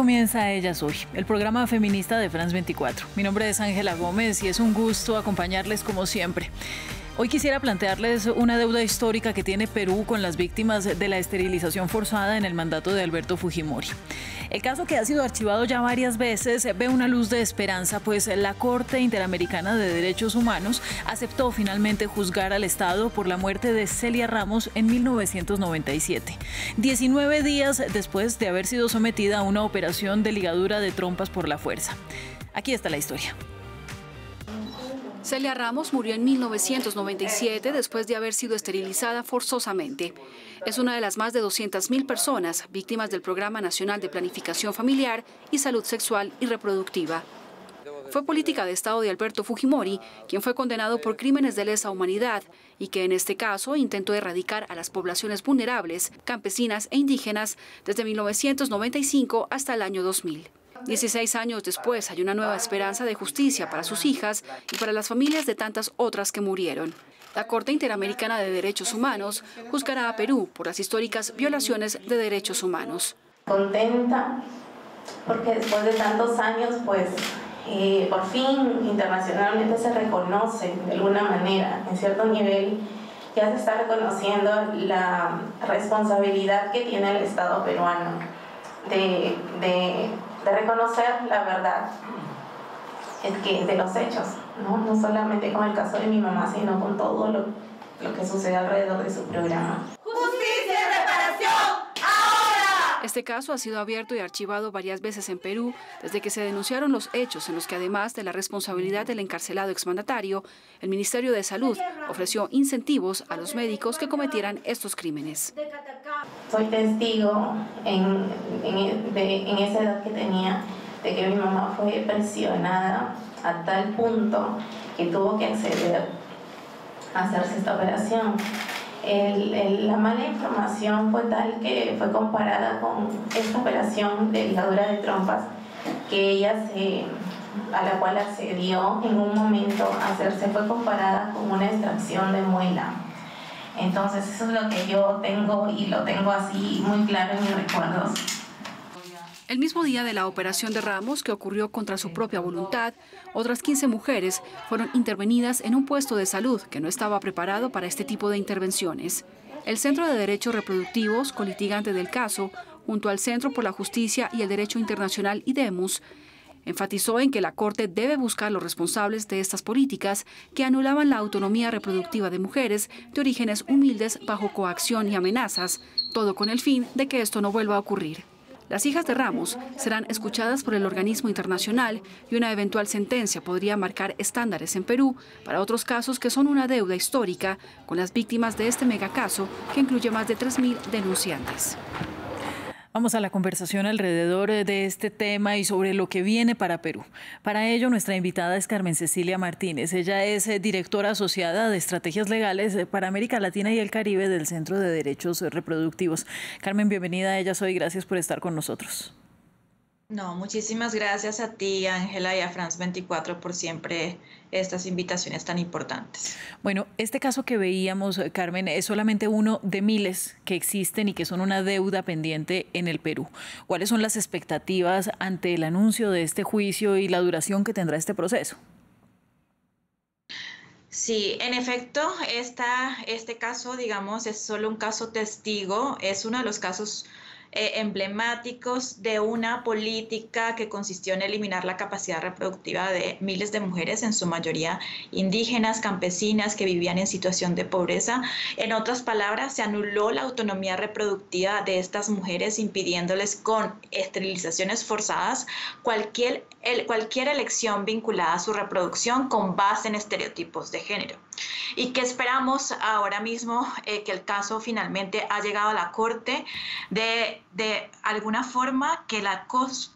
Comienza Ella Soy, el programa feminista de France 24. Mi nombre es Ángela Gómez y es un gusto acompañarles como siempre. Hoy quisiera plantearles una deuda histórica que tiene Perú con las víctimas de la esterilización forzada en el mandato de Alberto Fujimori. El caso que ha sido archivado ya varias veces ve una luz de esperanza, pues la Corte Interamericana de Derechos Humanos aceptó finalmente juzgar al Estado por la muerte de Celia Ramos en 1997, 19 días después de haber sido sometida a una operación de ligadura de trompas por la fuerza. Aquí está la historia. Celia Ramos murió en 1997 después de haber sido esterilizada forzosamente. Es una de las más de 200.000 personas víctimas del Programa Nacional de Planificación Familiar y Salud Sexual y Reproductiva. Fue política de Estado de Alberto Fujimori, quien fue condenado por crímenes de lesa humanidad y que en este caso intentó erradicar a las poblaciones vulnerables, campesinas e indígenas desde 1995 hasta el año 2000. 16 años después hay una nueva esperanza de justicia para sus hijas y para las familias de tantas otras que murieron. La Corte Interamericana de Derechos Humanos juzgará a Perú por las históricas violaciones de derechos humanos. Contenta porque después de tantos años, pues eh, por fin internacionalmente se reconoce de alguna manera, en cierto nivel, ya se está reconociendo la responsabilidad que tiene el Estado peruano de, de de reconocer la verdad es que de los hechos, ¿no? no solamente con el caso de mi mamá, sino con todo lo, lo que sucede alrededor de su programa. ¡Justicia y reparación! ¡Ahora! Este caso ha sido abierto y archivado varias veces en Perú desde que se denunciaron los hechos en los que además de la responsabilidad del encarcelado exmandatario, el Ministerio de Salud ofreció incentivos a los médicos que cometieran estos crímenes soy testigo en, en, esa edad que tenía de que mi mamá fue presionada a tal punto que tuvo que acceder a hacerse esta operación. La mala información fue tal que fue comparada con esta operación de ligadura de trompas que ella se, a la cual accedió en un momento a hacerse fue comparada con una extracción de muela. Entonces eso es lo que yo tengo y lo tengo así muy claro en mis recuerdos. El mismo día de la operación de Ramos, que ocurrió contra su propia voluntad, otras 15 mujeres fueron intervenidas en un puesto de salud que no estaba preparado para este tipo de intervenciones. El Centro de Derechos Reproductivos, colitigante del caso, junto al Centro por la Justicia y el Derecho Internacional IDEMUS, Enfatizó en que la Corte debe buscar los responsables de estas políticas que anulaban la autonomía reproductiva de mujeres de orígenes humildes bajo coacción y amenazas, todo con el fin de que esto no vuelva a ocurrir. Las hijas de Ramos serán escuchadas por el organismo internacional y una eventual sentencia podría marcar estándares en Perú para otros casos que son una deuda histórica con las víctimas de este megacaso que incluye más de 3.000 denunciantes. Vamos a la conversación alrededor eh, de este tema y sobre lo que viene para Perú. Para ello, nuestra invitada es Carmen Cecilia Martínez. Ella es eh, directora asociada de estrategias legales eh, para América Latina y el Caribe del Centro de Derechos Reproductivos. Carmen, bienvenida a ella soy. Gracias por estar con nosotros. No, muchísimas gracias a ti, Ángela, y a France 24 por siempre estas invitaciones tan importantes. Bueno, este caso que veíamos, eh, Carmen, es solamente uno de miles que existen y que son una deuda pendiente en el Perú. ¿Cuáles son las expectativas ante el anuncio de este juicio y la duración que tendrá este proceso? Sí, en efecto, esta, este caso, digamos, es solo un caso testigo, es uno de los casos eh, emblemáticos de una política que consistió en eliminar la capacidad reproductiva de miles de mujeres, en su mayoría indígenas, campesinas, que vivían en situación de pobreza. En otras palabras, se anuló la autonomía reproductiva de estas mujeres, impidiéndoles con esterilizaciones forzadas cualquier, cualquier elección vinculada a su reproducción con base en estereotipos de género. Y que esperamos ahora mismo eh, que el caso finalmente ha llegado a la Corte de, de alguna forma que la,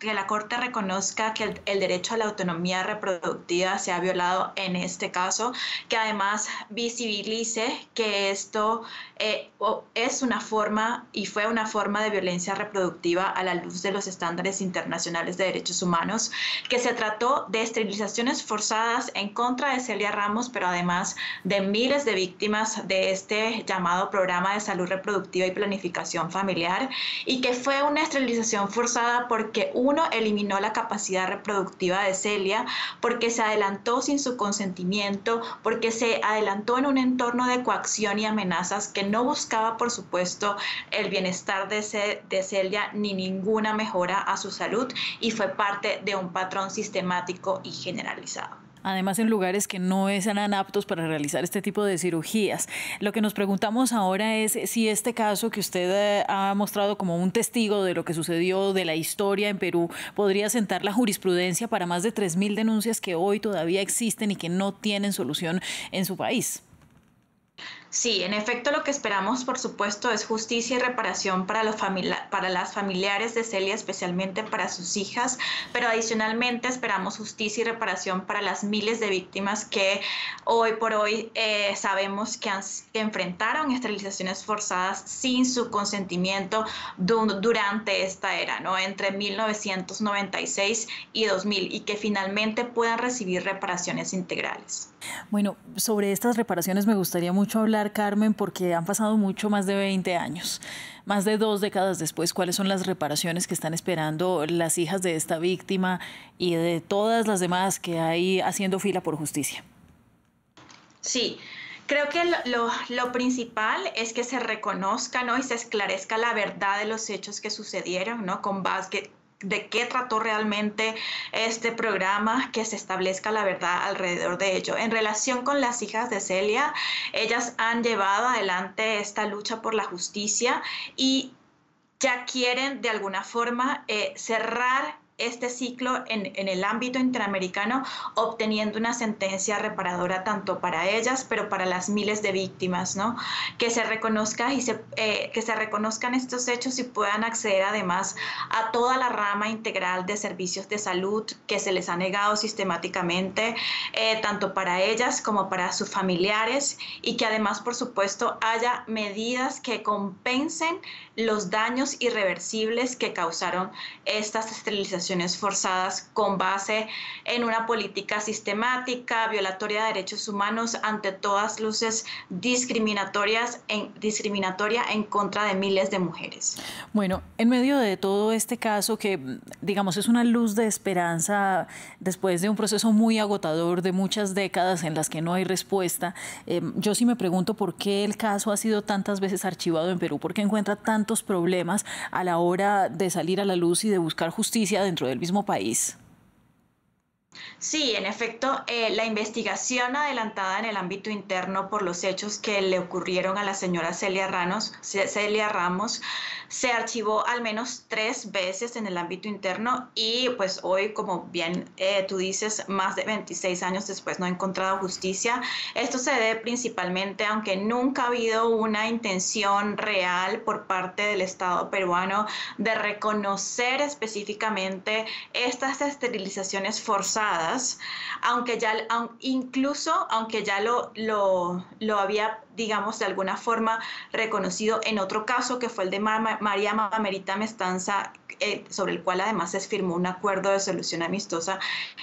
que la Corte reconozca que el, derecho a la autonomía reproductiva se ha violado en este caso, que además visibilice que esto eh, es una forma y fue una forma de violencia reproductiva a la luz de los estándares internacionales de derechos humanos, que se trató de esterilizaciones forzadas en contra de Celia Ramos, pero además de miles de víctimas de este llamado programa de salud reproductiva y planificación familiar y que fue una esterilización forzada porque uno eliminó la capacidad reproductiva de Celia, porque se adelantó sin su consentimiento, porque se adelantó en un entorno de coacción y amenazas que no buscaba, por supuesto, el bienestar de, de Celia ni ninguna mejora a su salud y fue parte de un patrón sistemático y generalizado además en lugares que no eran aptos para realizar este tipo de cirugías. Lo que nos preguntamos ahora es si este caso que usted eh, ha mostrado como un testigo de lo que sucedió de la historia en Perú podría sentar la jurisprudencia para más de 3.000 denuncias que hoy todavía existen y que no tienen solución en su país. Sí, en efecto lo que esperamos, por supuesto, es justicia y reparación para, los para las familiares de Celia, especialmente para sus hijas, pero adicionalmente esperamos justicia y reparación para las miles de víctimas que hoy por hoy eh, sabemos que, enfrentaron esterilizaciones forzadas sin su consentimiento durante esta era, ¿no? entre 1996 y 2000, y que finalmente puedan recibir reparaciones integrales. Bueno, sobre estas reparaciones me gustaría mucho hablar, Carmen, porque han pasado mucho más de 20 años, más de dos décadas después. ¿Cuáles son las reparaciones que están esperando las hijas de esta víctima y de todas las demás que hay haciendo fila por justicia? Sí, Creo que lo, principal es que se reconozca ¿no? y se esclarezca la verdad de los hechos que sucedieron, ¿no? con base, de qué trató realmente este programa, que se establezca la verdad alrededor de ello. En relación con las hijas de Celia, ellas han llevado adelante esta lucha por la justicia y ya quieren de alguna forma eh, cerrar este ciclo en, el ámbito interamericano, obteniendo una sentencia reparadora tanto para ellas, pero para las miles de víctimas, ¿no? Que se reconozca y eh, que se reconozcan estos hechos y puedan acceder además a toda la rama integral de servicios de salud que se les ha negado sistemáticamente, eh, tanto para ellas como para sus familiares, y que además, por supuesto, haya medidas que compensen los daños irreversibles que causaron estas esterilizaciones forzadas con base en una política sistemática, violatoria de derechos humanos, ante todas luces discriminatorias en, discriminatoria en contra de miles de mujeres. Bueno, en medio de todo este caso que, digamos, es una luz de esperanza después de un proceso muy agotador de muchas décadas en las que no hay respuesta, eh, yo sí me pregunto por qué el caso ha sido tantas veces archivado en Perú, por qué encuentra tantos problemas a la hora de salir a la luz y de buscar justicia dentro del mismo país. Sí, en efecto, eh, la investigación adelantada en el ámbito interno por los hechos que le ocurrieron a la señora Celia, Ramos se archivó al menos tres veces en el ámbito interno y pues hoy, como bien eh, tú dices, más de 26 años después no ha encontrado justicia. Esto se debe principalmente, aunque nunca ha habido una intención real por parte del Estado peruano de reconocer específicamente estas esterilizaciones forzadas, aunque ya, incluso aunque ya lo, lo, había digamos, de alguna forma reconocido en otro caso que fue el de María Mamerita Mestanza, eh, sobre el cual además se firmó un acuerdo de solución amistosa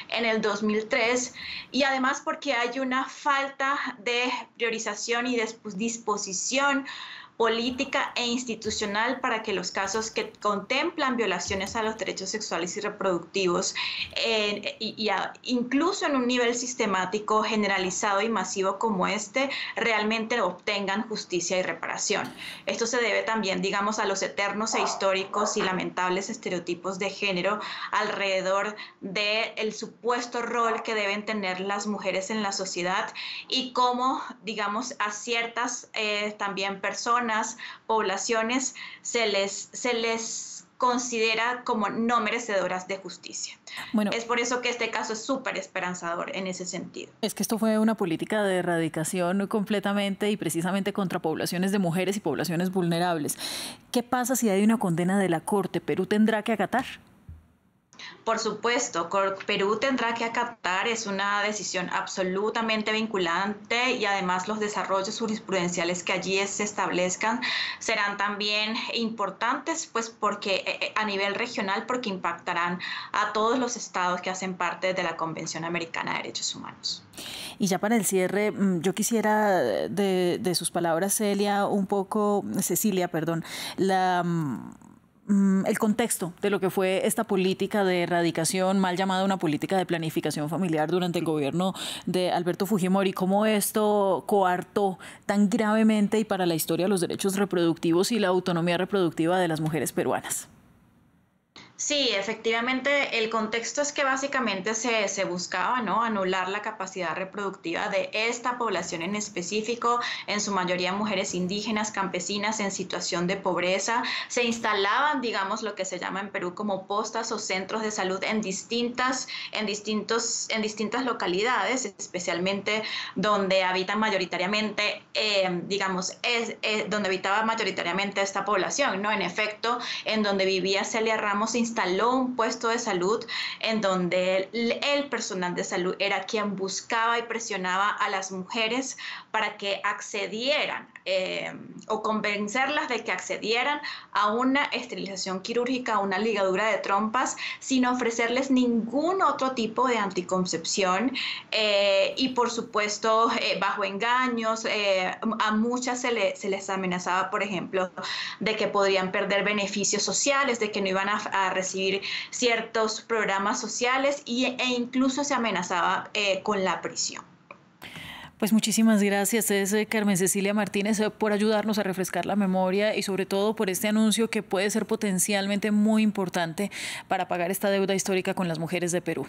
en el 2003, y además porque hay una falta de priorización y disposición política e institucional para que los casos que contemplan violaciones a los derechos sexuales y reproductivos, y, incluso en un nivel sistemático, generalizado y masivo como este, realmente obtengan justicia y reparación. Esto se debe también, digamos, a los eternos e históricos y lamentables estereotipos de género alrededor del supuesto rol que deben tener las mujeres en la sociedad y cómo, digamos, a ciertas eh, también personas, poblaciones se les, se les considera como no merecedoras de justicia. Bueno, es por eso que este caso es súper esperanzador en ese sentido. Es que esto fue una política de erradicación completamente y precisamente contra poblaciones de mujeres y poblaciones vulnerables. ¿Qué pasa si hay una condena de la Corte? ¿Perú tendrá que acatar? Por supuesto, Perú tendrá que acatar, es una decisión absolutamente vinculante y además los desarrollos jurisprudenciales que allí se establezcan serán también importantes, pues porque eh, eh, a nivel regional, porque impactarán a todos los estados que hacen parte de la Convención Americana de Derechos Humanos. Y ya para el cierre, mm, yo quisiera de, de sus palabras, Celia, un poco, Cecilia, perdón, la Mm, el contexto de lo que fue esta política de erradicación, mal llamada una política de planificación familiar durante el gobierno de Alberto Fujimori, cómo esto coartó tan gravemente y para la historia los derechos reproductivos y la autonomía reproductiva de las mujeres peruanas. Sí, efectivamente, el contexto es que básicamente se, se, buscaba ¿no? anular la capacidad reproductiva de esta población en específico, en su mayoría mujeres indígenas, campesinas en situación de pobreza. Se instalaban, digamos, lo que se llama en Perú como postas o centros de salud en distintas, en distintos, en distintas localidades, especialmente donde habitan mayoritariamente, eh, digamos, es, eh, donde habitaba mayoritariamente esta población, ¿no? En efecto, en donde vivía Celia Ramos, instaló un puesto de salud en donde el, personal de salud era quien buscaba y presionaba a las mujeres para que accedieran eh, o convencerlas de que accedieran a una esterilización quirúrgica, a una ligadura de trompas, sin ofrecerles ningún otro tipo de anticoncepción eh, y por supuesto eh, bajo engaños. a muchas se, se, les amenazaba, por ejemplo, de que podrían perder beneficios sociales, de que no iban a, a recibir ciertos programas sociales y, e incluso se amenazaba eh, con la prisión. Pues muchísimas gracias, es eh, Carmen Cecilia Martínez, eh, por ayudarnos a refrescar la memoria y sobre todo por este anuncio que puede ser potencialmente muy importante para pagar esta deuda histórica con las mujeres de Perú.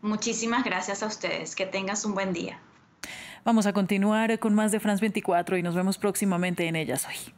Muchísimas gracias a ustedes. Que tengas un buen día. Vamos a continuar con más de France 24 y nos vemos próximamente en ellas hoy.